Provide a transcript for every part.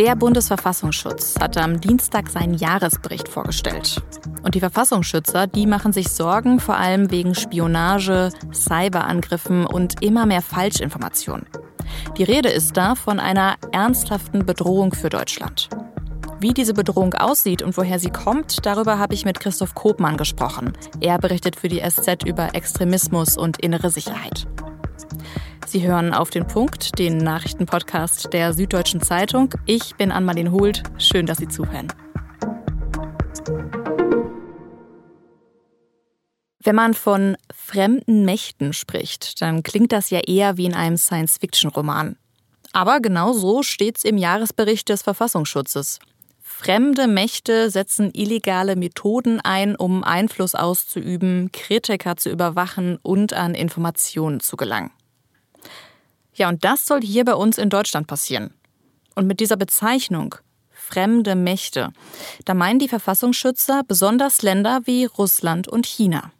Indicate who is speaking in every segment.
Speaker 1: Der Bundesverfassungsschutz hat am Dienstag seinen Jahresbericht vorgestellt. Und die Verfassungsschützer, die machen sich Sorgen vor allem wegen Spionage, Cyberangriffen und immer mehr Falschinformationen. Die Rede ist da von einer ernsthaften Bedrohung für Deutschland. Wie diese Bedrohung aussieht und woher sie kommt, darüber habe ich mit Christoph Kopmann gesprochen. Er berichtet für die SZ über Extremismus und innere Sicherheit. Sie hören auf den Punkt, den Nachrichtenpodcast der Süddeutschen Zeitung. Ich bin Anmalin Hult. Schön, dass Sie zuhören. Wenn man von fremden Mächten spricht, dann klingt das ja eher wie in einem Science-Fiction-Roman. Aber genau so steht's im Jahresbericht des Verfassungsschutzes. Fremde Mächte setzen illegale Methoden ein, um Einfluss auszuüben, Kritiker zu überwachen und an Informationen zu gelangen. Ja, und das soll hier bei uns in Deutschland passieren. Und mit dieser Bezeichnung fremde Mächte, da meinen die Verfassungsschützer besonders Länder wie Russland und China.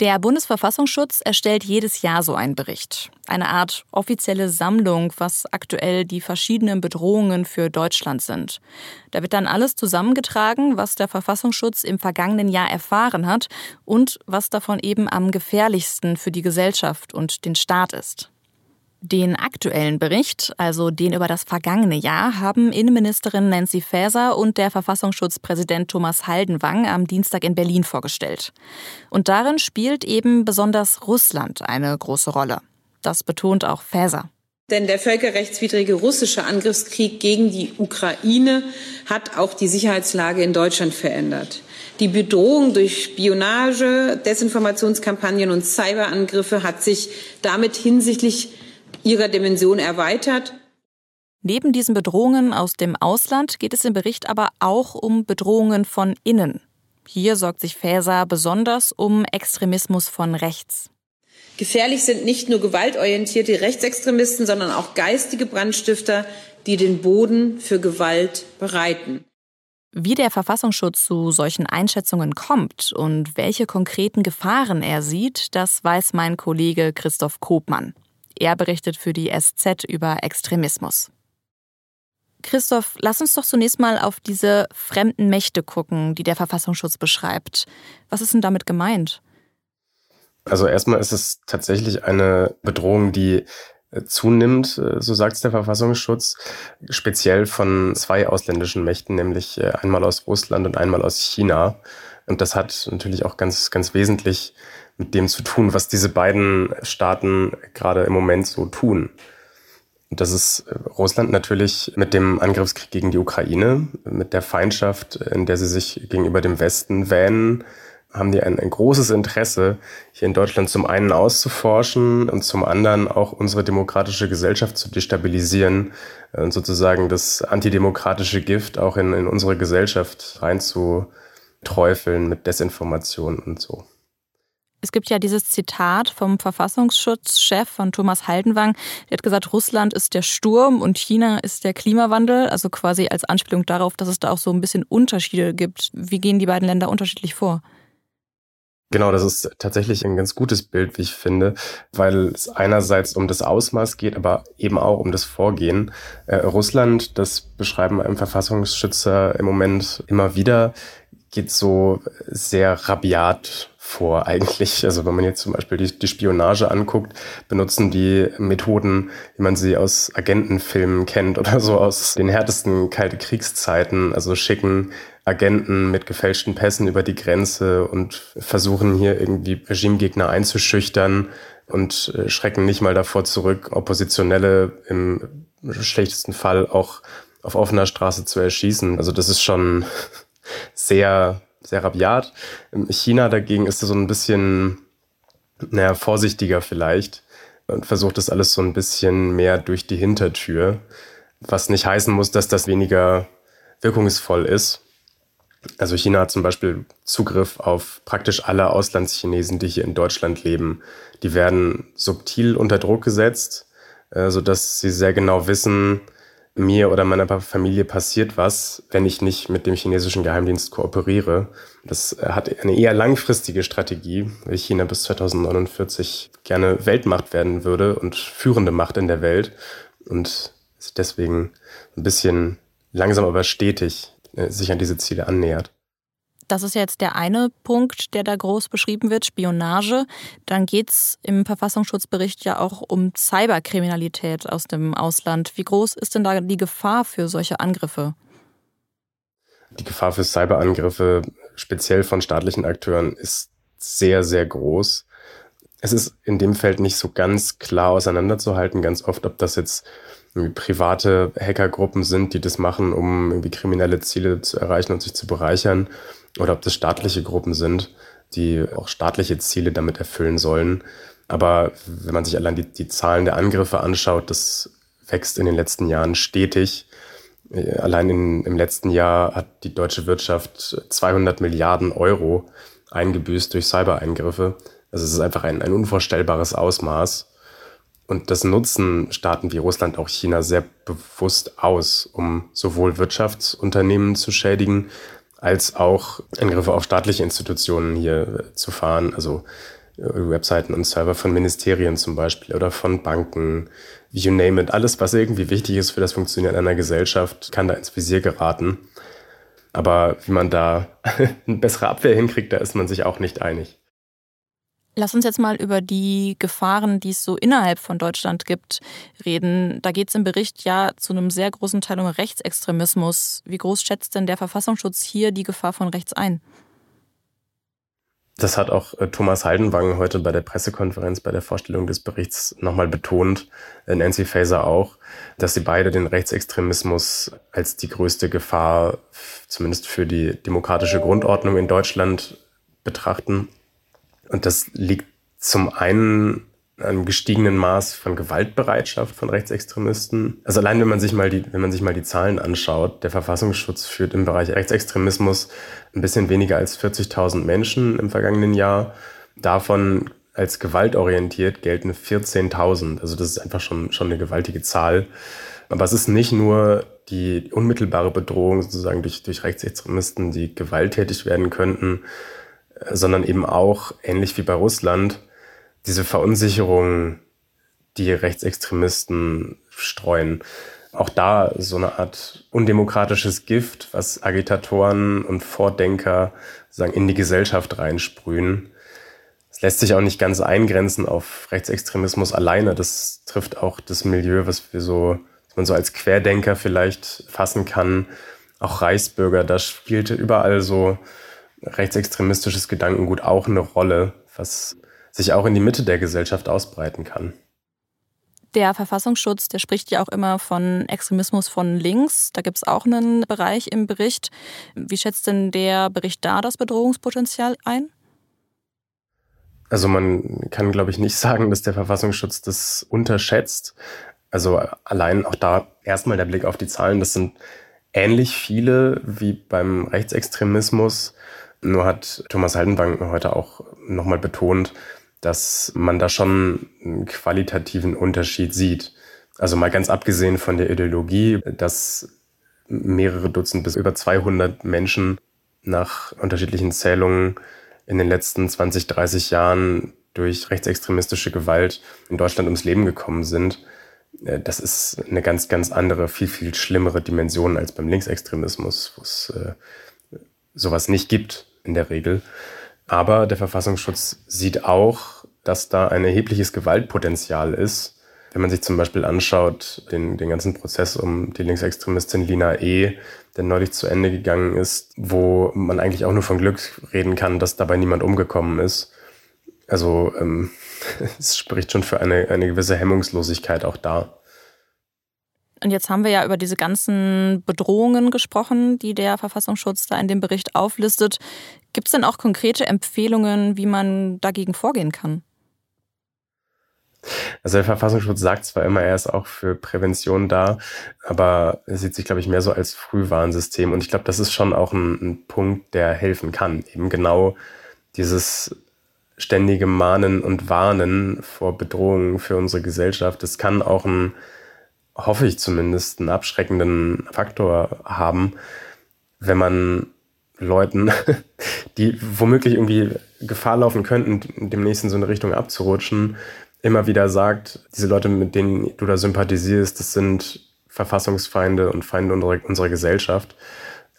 Speaker 1: Der Bundesverfassungsschutz erstellt jedes Jahr so einen Bericht. Eine Art offizielle Sammlung, was aktuell die verschiedenen Bedrohungen für Deutschland sind. Da wird dann alles zusammengetragen, was der Verfassungsschutz im vergangenen Jahr erfahren hat und was davon eben am gefährlichsten für die Gesellschaft und den Staat ist. Den aktuellen Bericht, also den über das vergangene Jahr, haben Innenministerin Nancy Faeser und der Verfassungsschutzpräsident Thomas Haldenwang am Dienstag in Berlin vorgestellt. Und darin spielt eben besonders Russland eine große Rolle. Das betont auch Faeser.
Speaker 2: Denn der völkerrechtswidrige russische Angriffskrieg gegen die Ukraine hat auch die Sicherheitslage in Deutschland verändert. Die Bedrohung durch Spionage, Desinformationskampagnen und Cyberangriffe hat sich damit hinsichtlich ihrer Dimension erweitert.
Speaker 1: Neben diesen Bedrohungen aus dem Ausland geht es im Bericht aber auch um Bedrohungen von innen. Hier sorgt sich Faeser besonders um Extremismus von rechts.
Speaker 2: Gefährlich sind nicht nur gewaltorientierte Rechtsextremisten, sondern auch geistige Brandstifter, die den Boden für Gewalt bereiten.
Speaker 1: Wie der Verfassungsschutz zu solchen Einschätzungen kommt und welche konkreten Gefahren er sieht, das weiß mein Kollege Christoph Kopmann. Er berichtet für die SZ über Extremismus. Christoph, lass uns doch zunächst mal auf diese fremden Mächte gucken, die der Verfassungsschutz beschreibt. Was ist denn damit gemeint?
Speaker 3: Also erstmal ist es tatsächlich eine Bedrohung, die äh, zunimmt, äh, so sagt es der Verfassungsschutz, speziell von zwei ausländischen Mächten, nämlich äh, einmal aus Russland und einmal aus China. Und das hat natürlich auch ganz, ganz wesentlich mit dem zu tun, was diese beiden Staaten gerade im Moment so tun. Und das ist äh, Russland natürlich mit dem Angriffskrieg gegen die Ukraine, mit der Feindschaft, in der sie sich gegenüber dem Westen wähnen, haben die ein, ein großes Interesse, hier in Deutschland zum einen auszuforschen und zum anderen auch unsere demokratische Gesellschaft zu destabilisieren und sozusagen das antidemokratische Gift auch in, in unsere Gesellschaft reinzuträufeln mit Desinformation und so.
Speaker 1: Es gibt ja dieses Zitat vom Verfassungsschutzchef von Thomas Haldenwang. Der hat gesagt, Russland ist der Sturm und China ist der Klimawandel. Also quasi als Anspielung darauf, dass es da auch so ein bisschen Unterschiede gibt. Wie gehen die beiden Länder unterschiedlich vor?
Speaker 3: Genau, das ist tatsächlich ein ganz gutes Bild, wie ich finde, weil es einerseits um das Ausmaß geht, aber eben auch um das Vorgehen. Äh, Russland, das beschreiben einem Verfassungsschützer im Moment immer wieder, geht so sehr rabiat vor eigentlich. Also wenn man jetzt zum Beispiel die, die, Spionage anguckt, benutzen die Methoden, wie man sie aus Agentenfilmen kennt oder so aus den härtesten kalte Kriegszeiten. Also schicken Agenten mit gefälschten Pässen über die Grenze und versuchen hier irgendwie Regimegegner einzuschüchtern und äh, schrecken nicht mal davor zurück, Oppositionelle im schlechtesten Fall auch auf offener Straße zu erschießen. Also das ist schon sehr sehr rabiat. In China dagegen ist so ein bisschen, naja, vorsichtiger vielleicht und versucht das alles so ein bisschen mehr durch die Hintertür, was nicht heißen muss, dass das weniger wirkungsvoll ist. Also China hat zum Beispiel Zugriff auf praktisch alle Auslandschinesen, die hier in Deutschland leben. Die werden subtil unter Druck gesetzt, äh, sodass sie sehr genau wissen, mir oder meiner Familie passiert was, wenn ich nicht mit dem chinesischen Geheimdienst kooperiere. Das äh, hat eine eher langfristige Strategie, weil China bis 2049 gerne Weltmacht werden würde und führende Macht in der Welt. Und deswegen ein bisschen langsam aber stetig äh, sich an diese Ziele annähert.
Speaker 1: Das ist jetzt der eine Punkt, der da groß beschrieben wird, Spionage. Dann geht es im Verfassungsschutzbericht ja auch um Cyberkriminalität aus dem Ausland. Wie groß ist denn da die Gefahr für solche Angriffe?
Speaker 3: Die Gefahr für Cyberangriffe, speziell von staatlichen Akteuren, ist sehr, sehr groß. Es ist in dem Feld nicht so ganz klar auseinanderzuhalten, ganz oft, ob das jetzt private Hackergruppen sind, die das machen, um irgendwie kriminelle Ziele zu erreichen und sich zu bereichern, oder ob das staatliche Gruppen sind, die auch staatliche Ziele damit erfüllen sollen. Aber wenn man sich allein die, die Zahlen der Angriffe anschaut, das wächst in den letzten Jahren stetig. Allein in, im letzten Jahr hat die deutsche Wirtschaft 200 Milliarden Euro eingebüßt durch Cybereingriffe. Also es ist einfach ein, ein unvorstellbares Ausmaß. Und das nutzen Staaten wie Russland, auch China sehr bewusst aus, um sowohl Wirtschaftsunternehmen zu schädigen, als auch Angriffe auf staatliche Institutionen hier zu fahren. Also äh, Webseiten und Server von Ministerien zum Beispiel oder von Banken, you name it. Alles, was irgendwie wichtig ist für das Funktionieren einer Gesellschaft, kann da ins Visier geraten. Aber wie man da eine bessere Abwehr hinkriegt, da ist man sich auch nicht einig.
Speaker 1: Lass uns jetzt mal über die Gefahren, die es so innerhalb von Deutschland gibt, reden. Da geht es im Bericht ja zu einem sehr großen Teil um Rechtsextremismus. Wie groß schätzt denn der Verfassungsschutz hier die Gefahr von rechts ein?
Speaker 3: Das hat auch äh, Thomas Haldenwang heute bei der Pressekonferenz bei der Vorstellung des Berichts nochmal betont, äh, Nancy Faeser auch, dass sie beide den Rechtsextremismus als die größte Gefahr, zumindest für die demokratische Grundordnung in Deutschland betrachten. Und das liegt zum einen einem gestiegenen Maß von Gewaltbereitschaft von Rechtsextremisten. Also allein wenn man sich mal die, wenn man sich mal die Zahlen anschaut, der Verfassungsschutz führt im Bereich Rechtsextremismus ein bisschen weniger als 40.000 Menschen im vergangenen Jahr. Davon als gewaltorientiert gelten 14.000. Also das ist einfach schon, schon eine gewaltige Zahl. Aber es ist nicht nur die unmittelbare Bedrohung sozusagen durch, durch Rechtsextremisten, die gewalttätig werden könnten, sondern eben auch, ähnlich wie bei Russland, diese Verunsicherung, die Rechtsextremisten streuen. Auch da so eine Art undemokratisches Gift, was Agitatoren und Vordenker sagen, in die Gesellschaft reinsprühen. Es lässt sich auch nicht ganz eingrenzen auf Rechtsextremismus alleine. Das trifft auch das Milieu, was wir so, was man so als Querdenker vielleicht fassen kann. Auch Reichsbürger, da spielte überall so rechtsextremistisches Gedankengut auch eine Rolle, was sich auch in die Mitte der Gesellschaft ausbreiten kann.
Speaker 1: Der Verfassungsschutz, der spricht ja auch immer von Extremismus von links. Da gibt es auch einen Bereich im Bericht. Wie schätzt denn der Bericht da das Bedrohungspotenzial ein?
Speaker 3: Also man kann, glaube ich, nicht sagen, dass der Verfassungsschutz das unterschätzt. Also allein auch da erstmal der Blick auf die Zahlen, das sind ähnlich viele wie beim Rechtsextremismus. Nur hat Thomas Haldenbank heute auch nochmal betont, dass man da schon einen qualitativen Unterschied sieht. Also mal ganz abgesehen von der Ideologie, dass mehrere Dutzend bis über 200 Menschen nach unterschiedlichen Zählungen in den letzten 20, 30 Jahren durch rechtsextremistische Gewalt in Deutschland ums Leben gekommen sind. Äh, das ist eine ganz, ganz andere, viel, viel schlimmere Dimension als beim Linksextremismus, wo es äh, sowas nicht gibt in der Regel. Aber der Verfassungsschutz sieht auch, dass da ein erhebliches Gewaltpotenzial ist. Wenn man sich zum Beispiel anschaut, den, den ganzen Prozess um die Linksextremistin Lina E., der neulich zu Ende gegangen ist, wo man eigentlich auch nur von Glück reden kann, dass dabei niemand umgekommen ist. Also ähm, es spricht schon für eine, eine gewisse Hemmungslosigkeit auch da.
Speaker 1: Und jetzt haben wir ja über diese ganzen Bedrohungen gesprochen, die der Verfassungsschutz da in dem Bericht auflistet. Gibt es denn auch konkrete Empfehlungen, wie man dagegen vorgehen kann?
Speaker 3: Also der Verfassungsschutz sagt zwar immer, er ist auch für Prävention da, aber er sieht sich, glaube ich, mehr so als Frühwarnsystem. Und ich glaube, das ist schon auch ein, ein Punkt, der helfen kann. Eben genau dieses ständige Mahnen und Warnen vor Bedrohungen für unsere Gesellschaft. Das kann auch ein hoffe ich zumindest, einen abschreckenden Faktor haben, wenn man Leuten, die womöglich irgendwie Gefahr laufen könnten, demnächst in so eine Richtung abzurutschen, immer wieder sagt, diese Leute, mit denen du da sympathisierst, das sind Verfassungsfeinde und Feinde unserer, unserer Gesellschaft.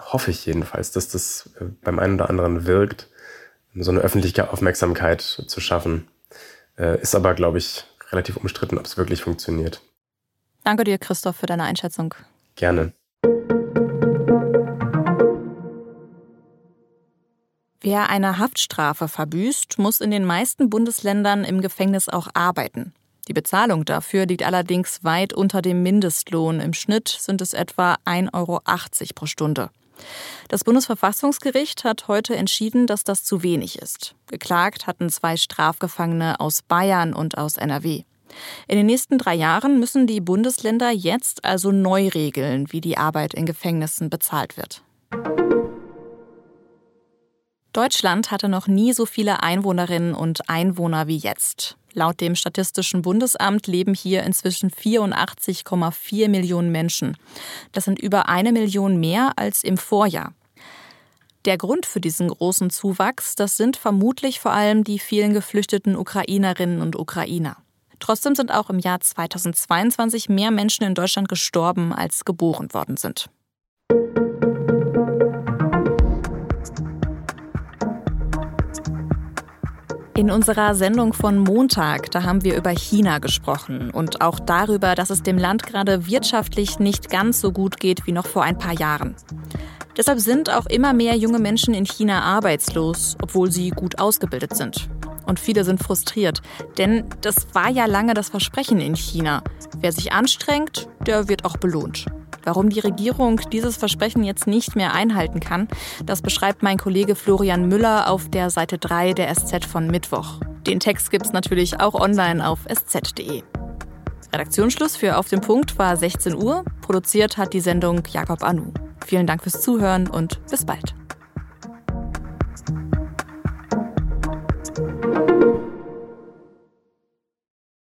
Speaker 3: Hoffe ich jedenfalls, dass das äh, beim einen oder anderen wirkt, so eine öffentliche Aufmerksamkeit zu schaffen. Äh, ist aber, glaube ich, relativ umstritten, ob es wirklich funktioniert.
Speaker 1: Danke dir, Christoph, für deine Einschätzung.
Speaker 3: Gerne.
Speaker 1: Wer eine Haftstrafe verbüßt, muss in den meisten Bundesländern im Gefängnis auch arbeiten. Die Bezahlung dafür liegt allerdings weit unter dem Mindestlohn. Im Schnitt sind es etwa 1,80 Euro pro Stunde. Das Bundesverfassungsgericht hat heute entschieden, dass das zu wenig ist. Geklagt hatten zwei Strafgefangene aus Bayern und aus NRW. In den nächsten drei Jahren müssen die Bundesländer jetzt also neu regeln, wie die Arbeit in Gefängnissen bezahlt wird. Deutschland hatte noch nie so viele Einwohnerinnen und Einwohner wie jetzt. Laut dem Statistischen Bundesamt leben hier inzwischen 84,4 Millionen Menschen. Das sind über eine Million mehr als im Vorjahr. Der Grund für diesen großen Zuwachs, das sind vermutlich vor allem die vielen geflüchteten Ukrainerinnen und Ukrainer. Trotzdem sind auch im Jahr 2022 mehr Menschen in Deutschland gestorben, als geboren worden sind. In unserer Sendung von Montag, da haben wir über China gesprochen und auch darüber, dass es dem Land gerade wirtschaftlich nicht ganz so gut geht wie noch vor ein paar Jahren. Deshalb sind auch immer mehr junge Menschen in China arbeitslos, obwohl sie gut ausgebildet sind. Und viele sind frustriert, denn das war ja lange das Versprechen in China. Wer sich anstrengt, der wird auch belohnt. Warum die Regierung dieses Versprechen jetzt nicht mehr einhalten kann, das beschreibt mein Kollege Florian Müller auf der Seite 3 der SZ von Mittwoch. Den Text gibt's natürlich auch online auf sz.de. Redaktionsschluss für Auf dem Punkt war 16 Uhr. Produziert hat die Sendung Jakob Anu. Vielen Dank fürs Zuhören und bis bald.